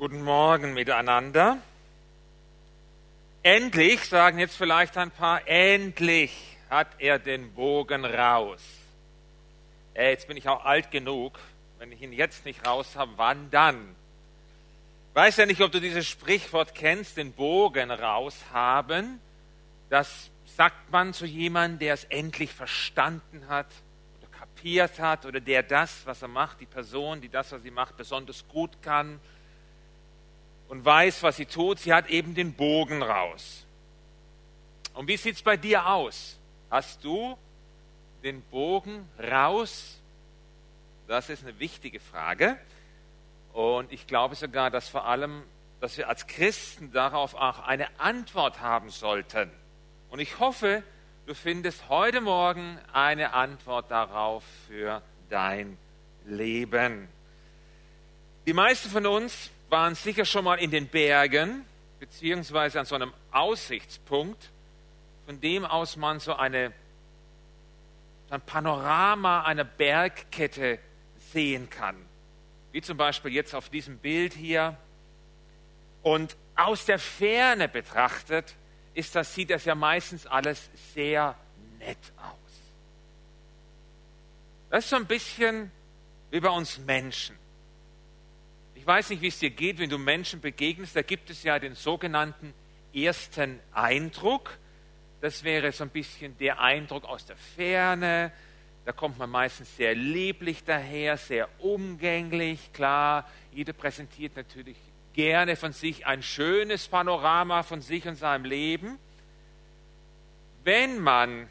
Guten Morgen miteinander. Endlich, sagen jetzt vielleicht ein paar, endlich hat er den Bogen raus. Äh, jetzt bin ich auch alt genug. Wenn ich ihn jetzt nicht raus habe, wann dann? Weiß ja nicht, ob du dieses Sprichwort kennst, den Bogen raushaben. Das sagt man zu jemandem, der es endlich verstanden hat oder kapiert hat oder der das, was er macht, die Person, die das, was sie macht, besonders gut kann und weiß, was sie tut. Sie hat eben den Bogen raus. Und wie sieht es bei dir aus? Hast du den Bogen raus? Das ist eine wichtige Frage. Und ich glaube sogar, dass vor allem, dass wir als Christen darauf auch eine Antwort haben sollten. Und ich hoffe, du findest heute Morgen eine Antwort darauf für dein Leben. Die meisten von uns waren sicher schon mal in den Bergen, beziehungsweise an so einem Aussichtspunkt, von dem aus man so eine, ein Panorama einer Bergkette sehen kann. Wie zum Beispiel jetzt auf diesem Bild hier. Und aus der Ferne betrachtet ist das, sieht das ja meistens alles sehr nett aus. Das ist so ein bisschen wie bei uns Menschen. Ich weiß nicht, wie es dir geht, wenn du Menschen begegnest. Da gibt es ja den sogenannten ersten Eindruck. Das wäre so ein bisschen der Eindruck aus der Ferne. Da kommt man meistens sehr lieblich daher, sehr umgänglich. Klar, jeder präsentiert natürlich gerne von sich ein schönes Panorama von sich und seinem Leben. Wenn man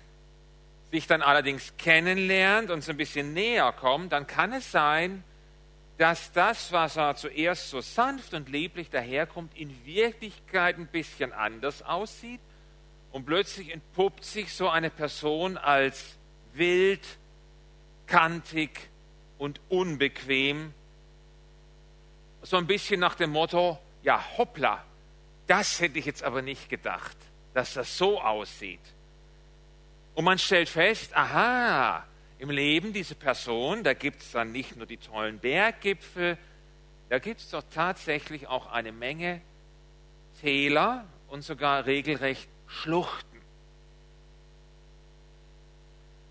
sich dann allerdings kennenlernt und so ein bisschen näher kommt, dann kann es sein, dass das, was er zuerst so sanft und lieblich daherkommt, in Wirklichkeit ein bisschen anders aussieht und plötzlich entpuppt sich so eine Person als wild, kantig und unbequem. So ein bisschen nach dem Motto, ja hoppla, das hätte ich jetzt aber nicht gedacht, dass das so aussieht. Und man stellt fest, aha, im Leben dieser Person, da gibt es dann nicht nur die tollen Berggipfel, da gibt es doch tatsächlich auch eine Menge Täler und sogar regelrecht Schluchten.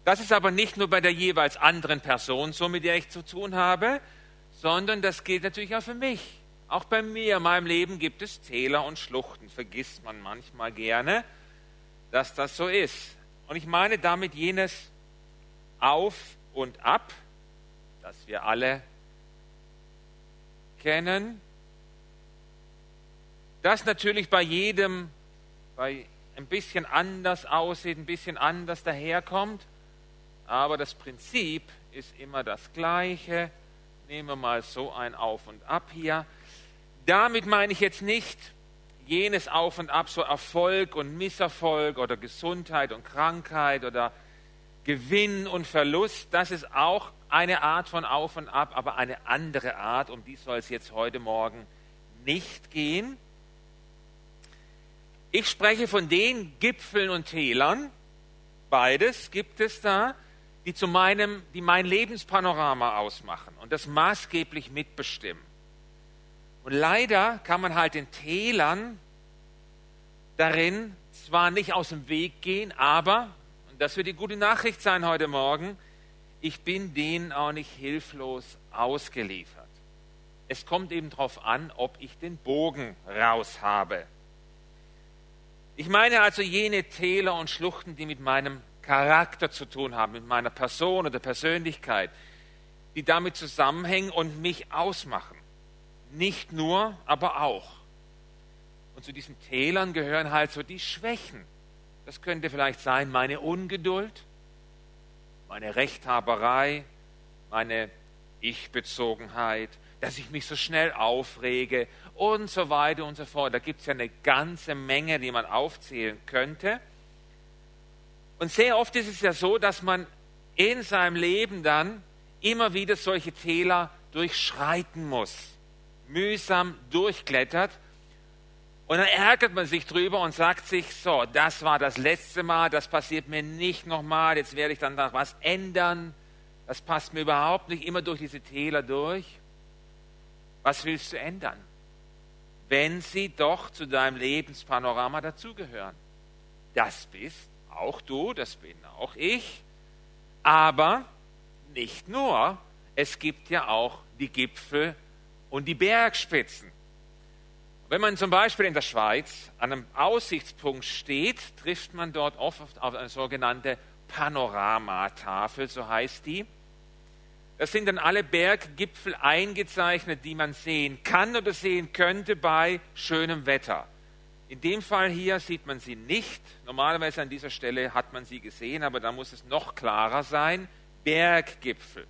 Das ist aber nicht nur bei der jeweils anderen Person so, mit der ich zu tun habe, sondern das gilt natürlich auch für mich. Auch bei mir, in meinem Leben gibt es Täler und Schluchten. Vergisst man manchmal gerne, dass das so ist. Und ich meine damit jenes auf und ab, das wir alle kennen, das natürlich bei jedem bei ein bisschen anders aussieht, ein bisschen anders daherkommt, aber das Prinzip ist immer das gleiche. Nehmen wir mal so ein Auf und Ab hier. Damit meine ich jetzt nicht jenes Auf und Ab, so Erfolg und Misserfolg oder Gesundheit und Krankheit oder Gewinn und Verlust, das ist auch eine Art von Auf und Ab, aber eine andere Art, um die soll es jetzt heute Morgen nicht gehen. Ich spreche von den Gipfeln und Tälern, beides gibt es da, die zu meinem, die mein Lebenspanorama ausmachen und das maßgeblich mitbestimmen. Und leider kann man halt den Tälern darin zwar nicht aus dem Weg gehen, aber das wird die gute Nachricht sein heute Morgen, ich bin denen auch nicht hilflos ausgeliefert. Es kommt eben darauf an, ob ich den Bogen raus habe. Ich meine also jene Täler und Schluchten, die mit meinem Charakter zu tun haben, mit meiner Person oder Persönlichkeit, die damit zusammenhängen und mich ausmachen. Nicht nur, aber auch. Und zu diesen Tälern gehören halt so die Schwächen, das könnte vielleicht sein meine Ungeduld, meine Rechthaberei, meine Ich-Bezogenheit, dass ich mich so schnell aufrege und so weiter und so fort. Da gibt es ja eine ganze Menge, die man aufzählen könnte. Und sehr oft ist es ja so, dass man in seinem Leben dann immer wieder solche Täler durchschreiten muss, mühsam durchklettert und dann ärgert man sich drüber und sagt sich, so, das war das letzte Mal, das passiert mir nicht nochmal, jetzt werde ich dann da was ändern. Das passt mir überhaupt nicht, immer durch diese Täler durch. Was willst du ändern? wenn sie doch zu deinem Lebenspanorama dazugehören. Das bist auch du, das bin auch ich. Aber nicht nur, es gibt ja auch die Gipfel und die Bergspitzen. Wenn man zum Beispiel in der Schweiz an einem Aussichtspunkt steht, trifft man dort oft auf eine sogenannte Panoramatafel, so heißt die. Das sind dann alle Berggipfel eingezeichnet, die man sehen kann oder sehen könnte bei schönem Wetter. In dem Fall hier sieht man sie nicht. Normalerweise an dieser Stelle hat man sie gesehen, aber da muss es noch klarer sein. Berggipfel.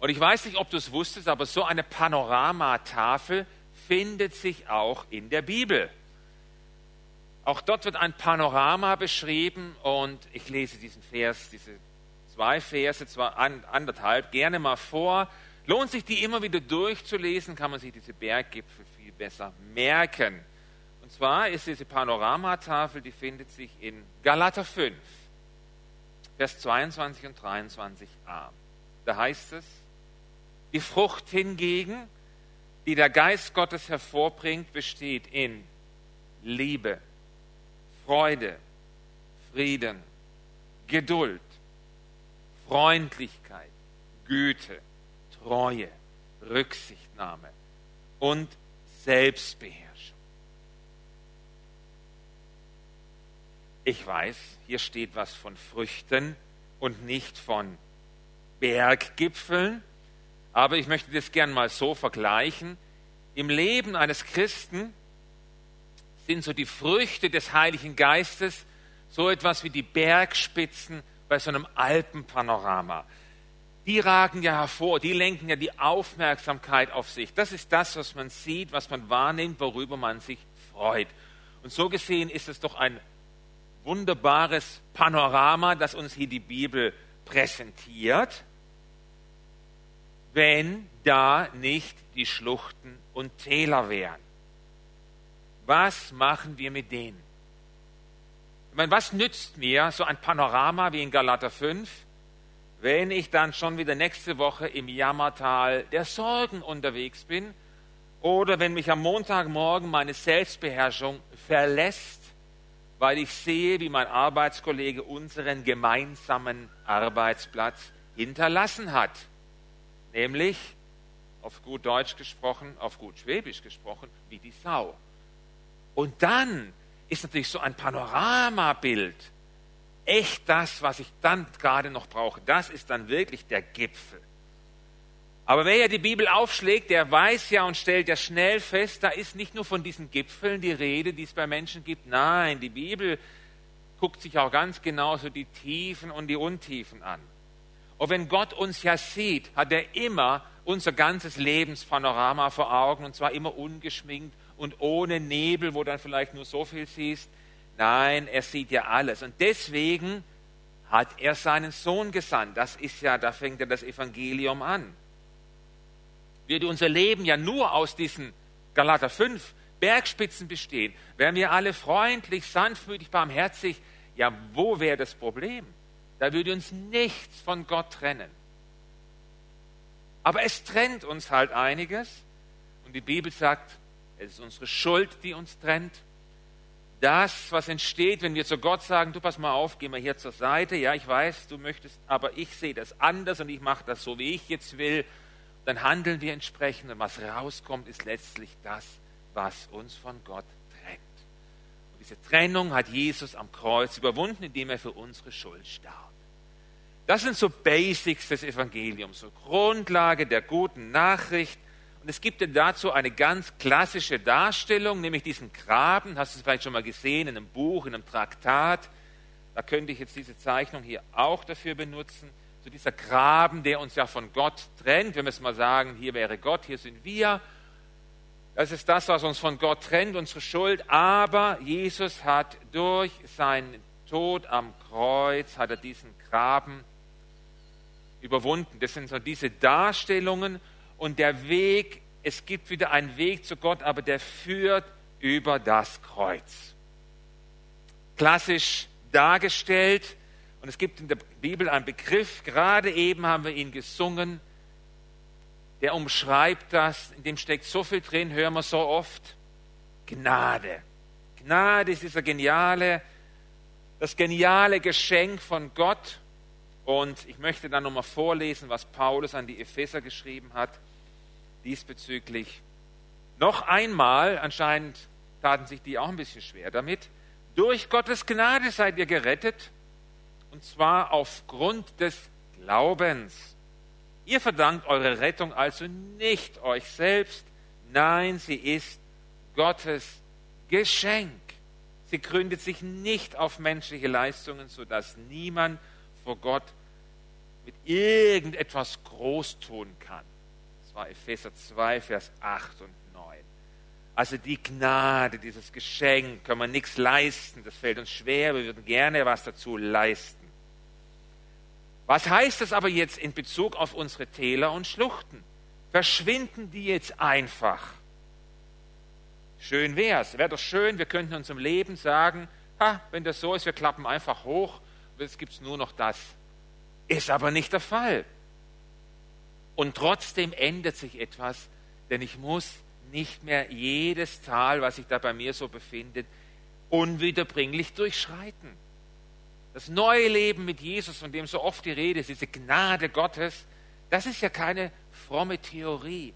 Und ich weiß nicht, ob du es wusstest, aber so eine Panoramatafel findet sich auch in der Bibel. Auch dort wird ein Panorama beschrieben und ich lese diesen Vers, diese zwei Verse, zwar anderthalb, gerne mal vor. Lohnt sich die immer wieder durchzulesen, kann man sich diese Berggipfel viel besser merken. Und zwar ist diese Panoramatafel, die findet sich in Galater 5, Vers 22 und 23a. Da heißt es, die Frucht hingegen, die der Geist Gottes hervorbringt, besteht in Liebe, Freude, Frieden, Geduld, Freundlichkeit, Güte, Treue, Rücksichtnahme und Selbstbeherrschung. Ich weiß, hier steht was von Früchten und nicht von Berggipfeln, aber ich möchte das gern mal so vergleichen. Im Leben eines Christen sind so die Früchte des Heiligen Geistes so etwas wie die Bergspitzen bei so einem Alpenpanorama. Die ragen ja hervor, die lenken ja die Aufmerksamkeit auf sich. Das ist das, was man sieht, was man wahrnimmt, worüber man sich freut. Und so gesehen ist es doch ein wunderbares Panorama, das uns hier die Bibel präsentiert, wenn da nicht die Schluchten und Täler wären. Was machen wir mit denen? Ich meine, was nützt mir so ein Panorama wie in Galater 5, wenn ich dann schon wieder nächste Woche im Jammertal der Sorgen unterwegs bin oder wenn mich am Montagmorgen meine Selbstbeherrschung verlässt, weil ich sehe, wie mein Arbeitskollege unseren gemeinsamen Arbeitsplatz hinterlassen hat. Nämlich, auf gut Deutsch gesprochen, auf gut Schwäbisch gesprochen, wie die Sau. Und dann ist natürlich so ein Panoramabild echt das, was ich dann gerade noch brauche. Das ist dann wirklich der Gipfel. Aber wer ja die Bibel aufschlägt, der weiß ja und stellt ja schnell fest, da ist nicht nur von diesen Gipfeln die Rede, die es bei Menschen gibt. Nein, die Bibel guckt sich auch ganz genauso die Tiefen und die Untiefen an. Und wenn Gott uns ja sieht, hat er immer unser ganzes Lebenspanorama vor Augen und zwar immer ungeschminkt und ohne Nebel, wo dann vielleicht nur so viel siehst. Nein, er sieht ja alles. Und deswegen hat er seinen Sohn gesandt. Das ist ja, da fängt ja das Evangelium an. Würde unser Leben ja nur aus diesen Galater 5 Bergspitzen bestehen, wären wir alle freundlich, sanftmütig, barmherzig, ja, wo wäre das Problem? Da würde uns nichts von Gott trennen. Aber es trennt uns halt einiges. Und die Bibel sagt, es ist unsere Schuld, die uns trennt. Das, was entsteht, wenn wir zu Gott sagen, du pass mal auf, geh mal hier zur Seite. Ja, ich weiß, du möchtest, aber ich sehe das anders und ich mache das so, wie ich jetzt will. Dann handeln wir entsprechend und was rauskommt, ist letztlich das, was uns von Gott trennt. Diese Trennung hat Jesus am Kreuz überwunden, indem er für unsere Schuld starb. Das sind so Basics des Evangeliums, so Grundlage der guten Nachricht. Und es gibt dazu eine ganz klassische Darstellung, nämlich diesen Graben. Hast du es vielleicht schon mal gesehen in einem Buch, in einem Traktat? Da könnte ich jetzt diese Zeichnung hier auch dafür benutzen. So dieser Graben, der uns ja von Gott trennt. Wenn wir es mal sagen, hier wäre Gott, hier sind wir. Das ist das, was uns von Gott trennt, unsere Schuld. Aber Jesus hat durch seinen Tod am Kreuz, hat er diesen Graben überwunden. Das sind so diese Darstellungen und der Weg, es gibt wieder einen Weg zu Gott, aber der führt über das Kreuz. Klassisch dargestellt. Und es gibt in der Bibel einen Begriff, gerade eben haben wir ihn gesungen, der umschreibt das, in dem steckt so viel drin, hören wir so oft. Gnade. Gnade ist dieser geniale, das geniale Geschenk von Gott. Und ich möchte dann nochmal vorlesen, was Paulus an die Epheser geschrieben hat diesbezüglich. Noch einmal, anscheinend taten sich die auch ein bisschen schwer damit, durch Gottes Gnade seid ihr gerettet, und zwar aufgrund des Glaubens. Ihr verdankt eure Rettung also nicht euch selbst, nein, sie ist Gottes Geschenk. Sie gründet sich nicht auf menschliche Leistungen, sodass niemand vor Gott mit irgendetwas groß tun kann. Das war Epheser 2, Vers 8 und 9. Also die Gnade, dieses Geschenk, können wir nichts leisten, das fällt uns schwer, wir würden gerne was dazu leisten. Was heißt das aber jetzt in Bezug auf unsere Täler und Schluchten? Verschwinden die jetzt einfach? Schön wär's. Wäre doch schön, wir könnten uns im Leben sagen, ha, wenn das so ist, wir klappen einfach hoch, jetzt gibt's nur noch das. Ist aber nicht der Fall. Und trotzdem ändert sich etwas, denn ich muss nicht mehr jedes Tal, was sich da bei mir so befindet, unwiederbringlich durchschreiten. Das neue Leben mit Jesus, von dem so oft die Rede ist, diese Gnade Gottes, das ist ja keine fromme Theorie.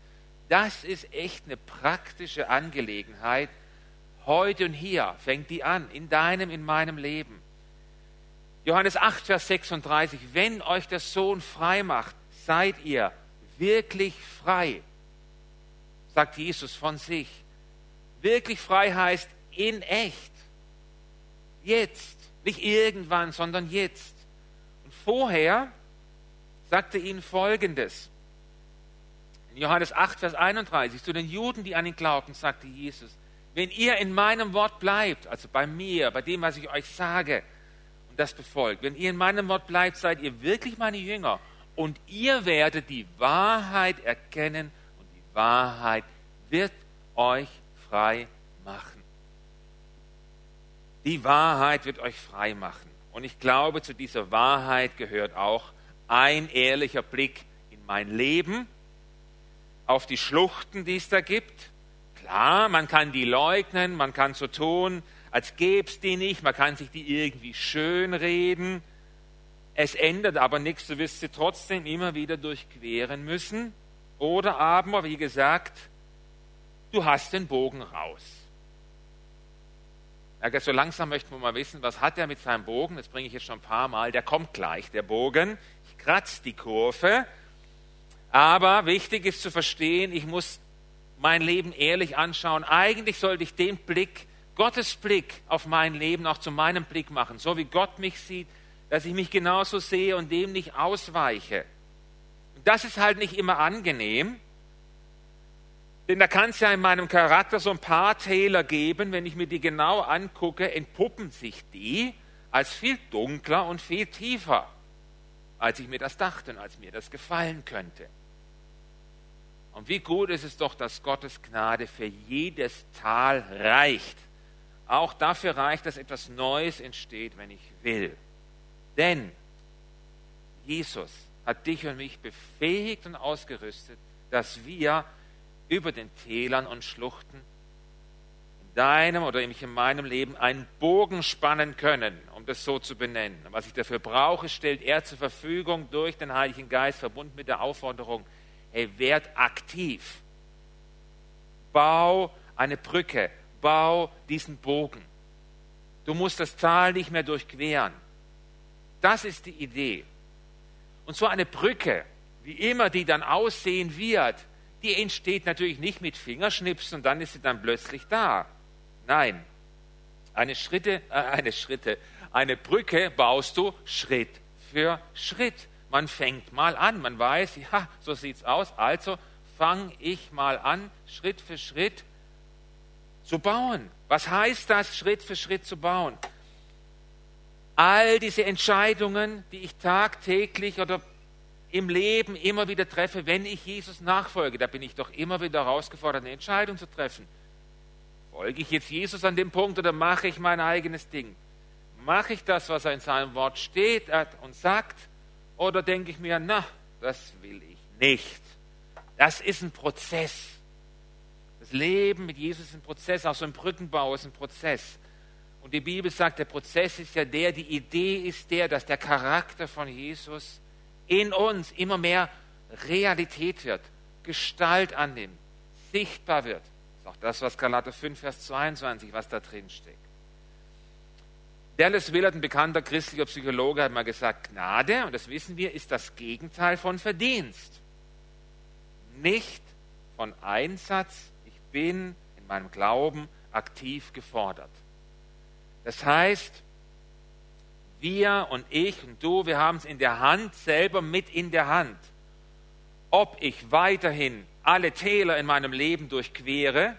Das ist echt eine praktische Angelegenheit. Heute und hier fängt die an, in deinem, in meinem Leben. Johannes 8, Vers 36, wenn euch der Sohn frei macht, seid ihr wirklich frei, sagt Jesus von sich. Wirklich frei heißt in echt. Jetzt. Nicht irgendwann, sondern jetzt. Und vorher sagte ihnen Folgendes. In Johannes 8, Vers 31, zu den Juden, die an ihn glaubten, sagte Jesus, wenn ihr in meinem Wort bleibt, also bei mir, bei dem, was ich euch sage, und das befolgt, wenn ihr in meinem Wort bleibt, seid ihr wirklich meine Jünger und ihr werdet die Wahrheit erkennen und die Wahrheit wird euch frei machen. Die Wahrheit wird euch frei machen. Und ich glaube, zu dieser Wahrheit gehört auch ein ehrlicher Blick in mein Leben, auf die Schluchten, die es da gibt. Klar, man kann die leugnen, man kann so tun, als gäbe es die nicht, man kann sich die irgendwie schön reden. Es ändert aber nichts, du wirst sie trotzdem immer wieder durchqueren müssen. Oder aber, wie gesagt, du hast den Bogen raus. Ja, so langsam möchten wir mal wissen, was hat er mit seinem Bogen? Das bringe ich jetzt schon ein paar Mal. Der kommt gleich, der Bogen. Ich kratze die Kurve. Aber wichtig ist zu verstehen, ich muss mein Leben ehrlich anschauen. Eigentlich sollte ich den Blick, Gottes Blick auf mein Leben auch zu meinem Blick machen. So wie Gott mich sieht, dass ich mich genauso sehe und dem nicht ausweiche. Und das ist halt nicht immer angenehm. Denn da kann es ja in meinem Charakter so ein paar Täler geben, wenn ich mir die genau angucke, entpuppen sich die als viel dunkler und viel tiefer, als ich mir das dachte und als mir das gefallen könnte. Und wie gut ist es doch, dass Gottes Gnade für jedes Tal reicht. Auch dafür reicht, dass etwas Neues entsteht, wenn ich will. Denn Jesus hat dich und mich befähigt und ausgerüstet, dass wir über den Tälern und Schluchten in deinem oder in meinem Leben einen Bogen spannen können, um das so zu benennen. Was ich dafür brauche, stellt er zur Verfügung durch den Heiligen Geist, verbunden mit der Aufforderung, hey, werd aktiv. Bau eine Brücke, bau diesen Bogen. Du musst das Tal nicht mehr durchqueren. Das ist die Idee. Und so eine Brücke, wie immer die dann aussehen wird, die entsteht natürlich nicht mit Fingerschnipsen und dann ist sie dann plötzlich da. Nein, eine Schritte, äh, eine Schritte, eine Brücke baust du Schritt für Schritt. Man fängt mal an, man weiß, ja, so sieht's aus. Also fange ich mal an, Schritt für Schritt zu bauen. Was heißt das, Schritt für Schritt zu bauen? All diese Entscheidungen, die ich tagtäglich oder im Leben immer wieder treffe, wenn ich Jesus nachfolge. Da bin ich doch immer wieder herausgefordert, eine Entscheidung zu treffen. Folge ich jetzt Jesus an dem Punkt oder mache ich mein eigenes Ding? Mache ich das, was er in seinem Wort steht und sagt? Oder denke ich mir, na, das will ich nicht. Das ist ein Prozess. Das Leben mit Jesus ist ein Prozess, auch so ein Brückenbau ist ein Prozess. Und die Bibel sagt, der Prozess ist ja der, die Idee ist der, dass der Charakter von Jesus in uns immer mehr Realität wird, Gestalt annimmt, sichtbar wird. Das ist auch das, was Galater 5, Vers 22, was da drin steckt. Dallas Willard, ein bekannter christlicher Psychologe, hat mal gesagt, Gnade, und das wissen wir, ist das Gegenteil von Verdienst. Nicht von Einsatz, ich bin in meinem Glauben aktiv gefordert. Das heißt, wir und ich und du, wir haben es in der Hand, selber mit in der Hand. Ob ich weiterhin alle Täler in meinem Leben durchquere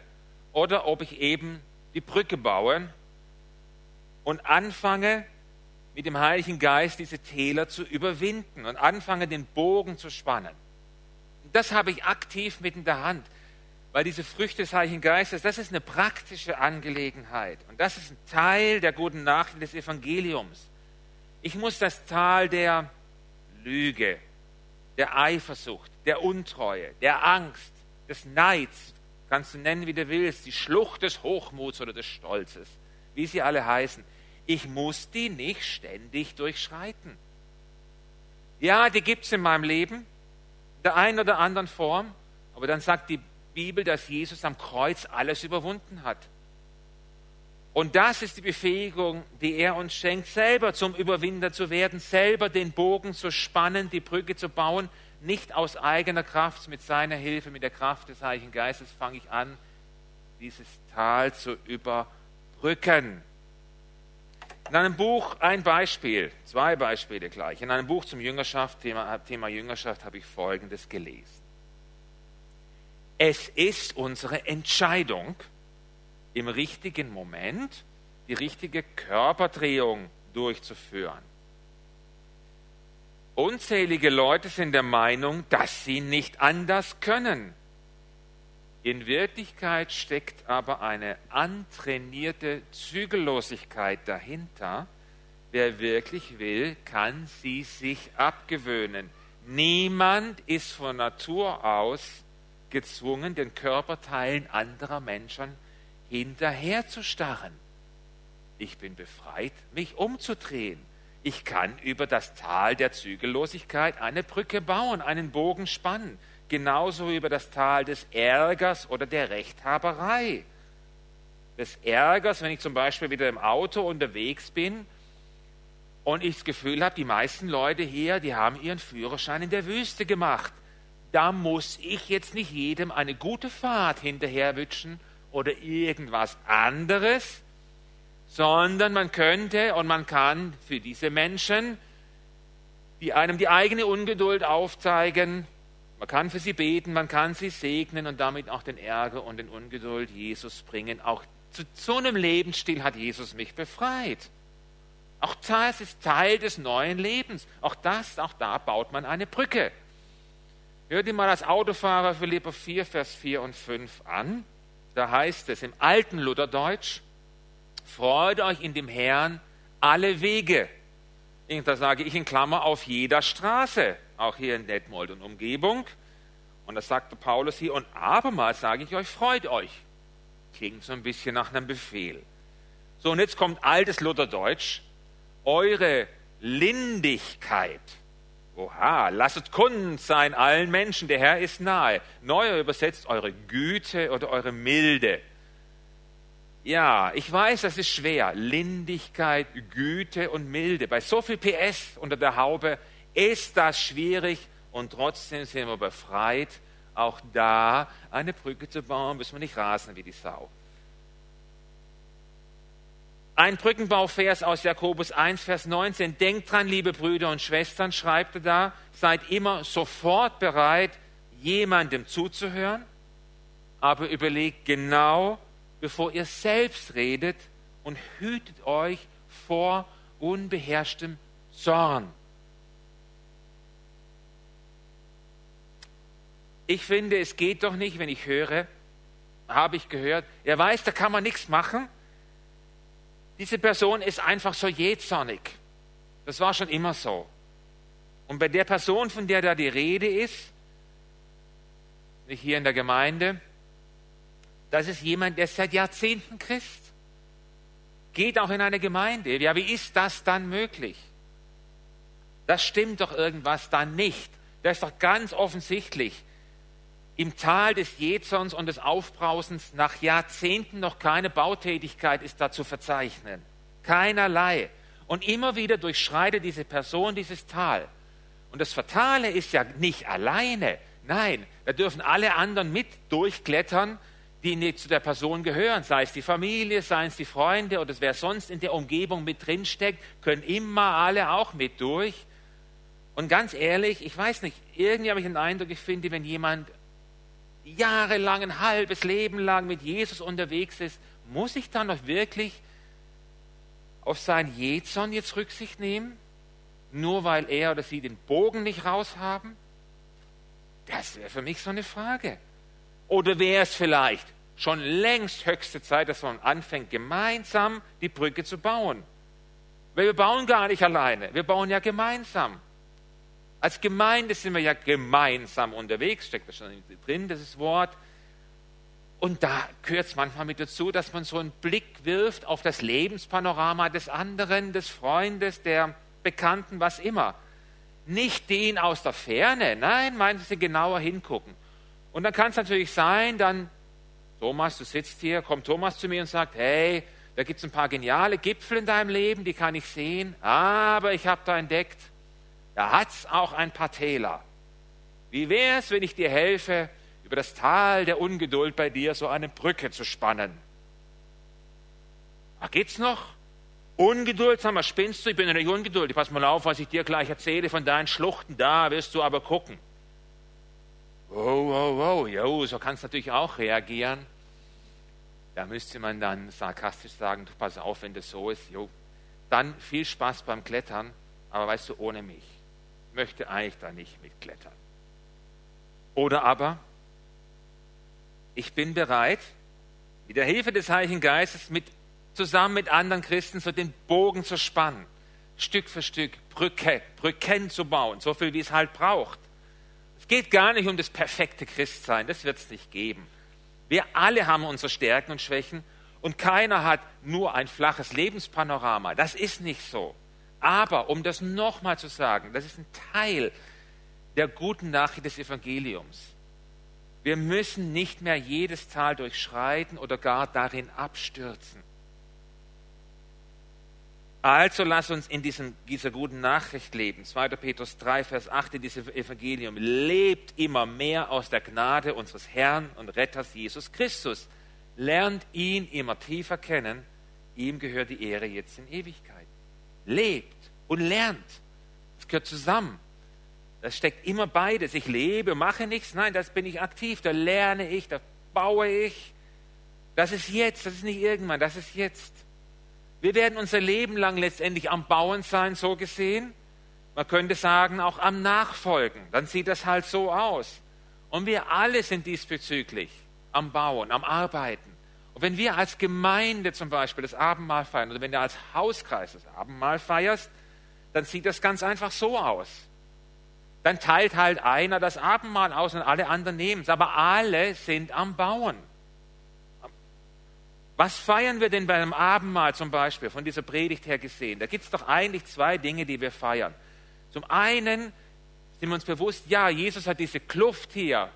oder ob ich eben die Brücke baue und anfange, mit dem Heiligen Geist diese Täler zu überwinden und anfange, den Bogen zu spannen. Das habe ich aktiv mit in der Hand, weil diese Früchte des Heiligen Geistes, das ist eine praktische Angelegenheit und das ist ein Teil der guten Nachricht des Evangeliums. Ich muss das Tal der Lüge, der Eifersucht, der Untreue, der Angst, des Neids, kannst du nennen, wie du willst, die Schlucht des Hochmuts oder des Stolzes, wie sie alle heißen. Ich muss die nicht ständig durchschreiten. Ja, die gibt es in meinem Leben, in der einen oder anderen Form, aber dann sagt die Bibel, dass Jesus am Kreuz alles überwunden hat. Und das ist die Befähigung, die er uns schenkt, selber zum Überwinder zu werden, selber den Bogen zu spannen, die Brücke zu bauen, nicht aus eigener Kraft, mit seiner Hilfe, mit der Kraft des Heiligen Geistes fange ich an, dieses Tal zu überbrücken. In einem Buch ein Beispiel, zwei Beispiele gleich. In einem Buch zum Jüngerschaft, Thema, Thema Jüngerschaft, habe ich Folgendes gelesen. Es ist unsere Entscheidung, im richtigen Moment die richtige Körperdrehung durchzuführen. Unzählige Leute sind der Meinung, dass sie nicht anders können. In Wirklichkeit steckt aber eine antrainierte Zügellosigkeit dahinter. Wer wirklich will, kann sie sich abgewöhnen. Niemand ist von Natur aus gezwungen, den Körperteilen anderer Menschen hinterherzustarren. Ich bin befreit, mich umzudrehen. Ich kann über das Tal der Zügellosigkeit eine Brücke bauen, einen Bogen spannen, genauso wie über das Tal des Ärgers oder der Rechthaberei. Des Ärgers, wenn ich zum Beispiel wieder im Auto unterwegs bin und ich das Gefühl habe, die meisten Leute hier, die haben ihren Führerschein in der Wüste gemacht. Da muss ich jetzt nicht jedem eine gute Fahrt hinterherwitschen oder irgendwas anderes, sondern man könnte und man kann für diese Menschen, die einem die eigene Ungeduld aufzeigen, man kann für sie beten, man kann sie segnen und damit auch den Ärger und den Ungeduld Jesus bringen. Auch zu so einem Lebensstil hat Jesus mich befreit. Auch das ist Teil des neuen Lebens. Auch das, auch da baut man eine Brücke. Hört ihr mal als Autofahrer Philipper 4, Vers 4 und 5 an. Da heißt es im alten Lutherdeutsch, freut euch in dem Herrn alle Wege. Da sage ich in Klammer auf jeder Straße, auch hier in Detmold und Umgebung. Und das sagte Paulus hier, und abermals sage ich euch, freut euch. Klingt so ein bisschen nach einem Befehl. So, und jetzt kommt altes Lutherdeutsch. Eure Lindigkeit. Oha, lasset kund sein allen Menschen, der Herr ist nahe. Neuer übersetzt eure Güte oder eure Milde. Ja, ich weiß, das ist schwer. Lindigkeit, Güte und Milde. Bei so viel PS unter der Haube ist das schwierig und trotzdem sind wir befreit, auch da eine Brücke zu bauen, müssen wir nicht rasen wie die Sau. Ein Brückenbauvers aus Jakobus 1, Vers 19. Denkt dran, liebe Brüder und Schwestern, schreibt er da, seid immer sofort bereit, jemandem zuzuhören, aber überlegt genau, bevor ihr selbst redet und hütet euch vor unbeherrschtem Zorn. Ich finde, es geht doch nicht, wenn ich höre, habe ich gehört, er weiß, da kann man nichts machen. Diese Person ist einfach so jähzornig. Das war schon immer so. Und bei der Person, von der da die Rede ist, nicht hier in der Gemeinde. Das ist jemand, der ist seit Jahrzehnten Christ. Geht auch in eine Gemeinde. Ja, wie ist das dann möglich? Das stimmt doch irgendwas dann nicht. Das ist doch ganz offensichtlich. Im Tal des Jezons und des Aufbrausens nach Jahrzehnten noch keine Bautätigkeit ist da zu verzeichnen. Keinerlei. Und immer wieder durchschreitet diese Person dieses Tal. Und das Fatale ist ja nicht alleine. Nein, da dürfen alle anderen mit durchklettern, die nicht zu der Person gehören, sei es die Familie, sei es die Freunde oder wer sonst in der Umgebung mit drinsteckt, können immer alle auch mit durch. Und ganz ehrlich, ich weiß nicht, irgendwie habe ich den Eindruck, ich finde, wenn jemand jahrelang, ein halbes Leben lang mit Jesus unterwegs ist, muss ich dann noch wirklich auf sein Jezon jetzt Rücksicht nehmen? Nur weil er oder sie den Bogen nicht raushaben? Das wäre für mich so eine Frage. Oder wäre es vielleicht schon längst höchste Zeit, dass man anfängt, gemeinsam die Brücke zu bauen? Weil wir bauen gar nicht alleine, wir bauen ja gemeinsam. Als Gemeinde sind wir ja gemeinsam unterwegs, steckt da schon drin, dieses Wort. Und da gehört es manchmal mit dazu, dass man so einen Blick wirft auf das Lebenspanorama des anderen, des Freundes, der Bekannten, was immer. Nicht den aus der Ferne, nein, meinen Sie genauer hingucken. Und dann kann es natürlich sein, dann, Thomas, du sitzt hier, kommt Thomas zu mir und sagt, hey, da gibt es ein paar geniale Gipfel in deinem Leben, die kann ich sehen, aber ich habe da entdeckt, da hat es auch ein paar Täler. Wie wäre es, wenn ich dir helfe, über das Tal der Ungeduld bei dir so eine Brücke zu spannen? Ach, geht's noch? Ungeduld, sag mal, spinnst du? Ich bin ja nicht ungeduldig. Pass mal auf, was ich dir gleich erzähle von deinen Schluchten. Da wirst du aber gucken. Wow, wow, wow, jo, so kannst natürlich auch reagieren. Da müsste man dann sarkastisch sagen, du pass auf, wenn das so ist, jo. Dann viel Spaß beim Klettern, aber weißt du, ohne mich. Möchte eigentlich da nicht mitklettern. Oder aber, ich bin bereit, mit der Hilfe des Heiligen Geistes mit zusammen mit anderen Christen so den Bogen zu spannen, Stück für Stück Brücke, Brücken zu bauen, so viel wie es halt braucht. Es geht gar nicht um das perfekte Christsein, das wird es nicht geben. Wir alle haben unsere Stärken und Schwächen und keiner hat nur ein flaches Lebenspanorama. Das ist nicht so. Aber um das nochmal zu sagen, das ist ein Teil der guten Nachricht des Evangeliums. Wir müssen nicht mehr jedes Tal durchschreiten oder gar darin abstürzen. Also lass uns in diesem, dieser guten Nachricht leben. 2. Petrus 3, Vers 8 in diesem Evangelium. Lebt immer mehr aus der Gnade unseres Herrn und Retters Jesus Christus. Lernt ihn immer tiefer kennen. Ihm gehört die Ehre jetzt in Ewigkeit. Lebt und lernt. Das gehört zusammen. Das steckt immer beides. Ich lebe, mache nichts. Nein, das bin ich aktiv. Da lerne ich, da baue ich. Das ist jetzt, das ist nicht irgendwann, das ist jetzt. Wir werden unser Leben lang letztendlich am Bauen sein, so gesehen. Man könnte sagen, auch am Nachfolgen. Dann sieht das halt so aus. Und wir alle sind diesbezüglich am Bauen, am Arbeiten. Und wenn wir als Gemeinde zum Beispiel das Abendmahl feiern, oder wenn du als Hauskreis das Abendmahl feierst, dann sieht das ganz einfach so aus. Dann teilt halt einer das Abendmahl aus und alle anderen nehmen es. Aber alle sind am Bauen. Was feiern wir denn beim Abendmahl zum Beispiel, von dieser Predigt her gesehen? Da gibt es doch eigentlich zwei Dinge, die wir feiern. Zum einen sind wir uns bewusst, ja, Jesus hat diese Kluft hier,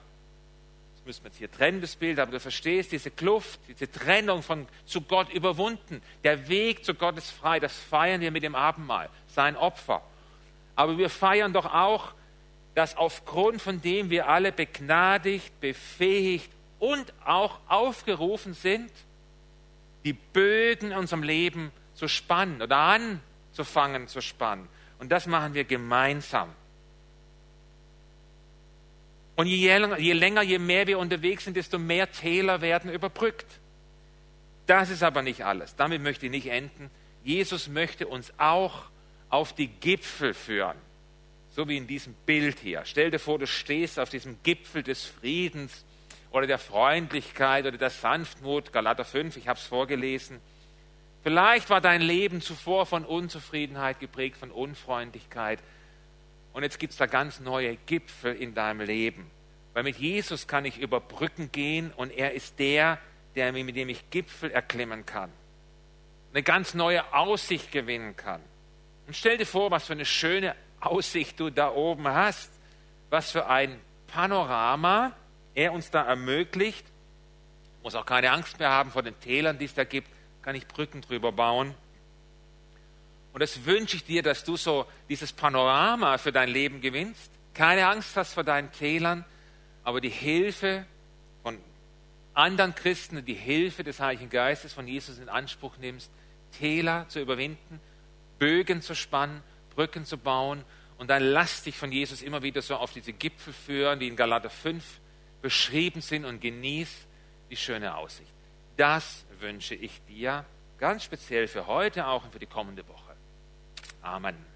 müssen wir jetzt hier trennen, das Bild, aber du verstehst, diese Kluft, diese Trennung von, zu Gott überwunden. Der Weg zu Gott ist frei, das feiern wir mit dem Abendmahl, sein Opfer. Aber wir feiern doch auch, dass aufgrund von dem wir alle begnadigt, befähigt und auch aufgerufen sind, die Bögen in unserem Leben zu spannen oder anzufangen zu spannen. Und das machen wir gemeinsam. Und je länger, je länger, je mehr wir unterwegs sind, desto mehr Täler werden überbrückt. Das ist aber nicht alles. Damit möchte ich nicht enden. Jesus möchte uns auch auf die Gipfel führen. So wie in diesem Bild hier. Stell dir vor, du stehst auf diesem Gipfel des Friedens oder der Freundlichkeit oder der Sanftmut, Galater 5, ich habe es vorgelesen. Vielleicht war dein Leben zuvor von Unzufriedenheit geprägt, von Unfreundlichkeit. Und jetzt gibt es da ganz neue Gipfel in deinem Leben. Weil mit Jesus kann ich über Brücken gehen und er ist der, der, mit dem ich Gipfel erklimmen kann. Eine ganz neue Aussicht gewinnen kann. Und stell dir vor, was für eine schöne Aussicht du da oben hast. Was für ein Panorama er uns da ermöglicht. Muss auch keine Angst mehr haben vor den Tälern, die es da gibt. Kann ich Brücken drüber bauen. Und das wünsche ich dir, dass du so dieses Panorama für dein Leben gewinnst. Keine Angst hast vor deinen Tälern, aber die Hilfe von anderen Christen, die Hilfe des Heiligen Geistes von Jesus in Anspruch nimmst, Täler zu überwinden, Bögen zu spannen, Brücken zu bauen und dann lass dich von Jesus immer wieder so auf diese Gipfel führen, die in Galater 5 beschrieben sind und genieß die schöne Aussicht. Das wünsche ich dir ganz speziell für heute auch und für die kommende Woche. Amen.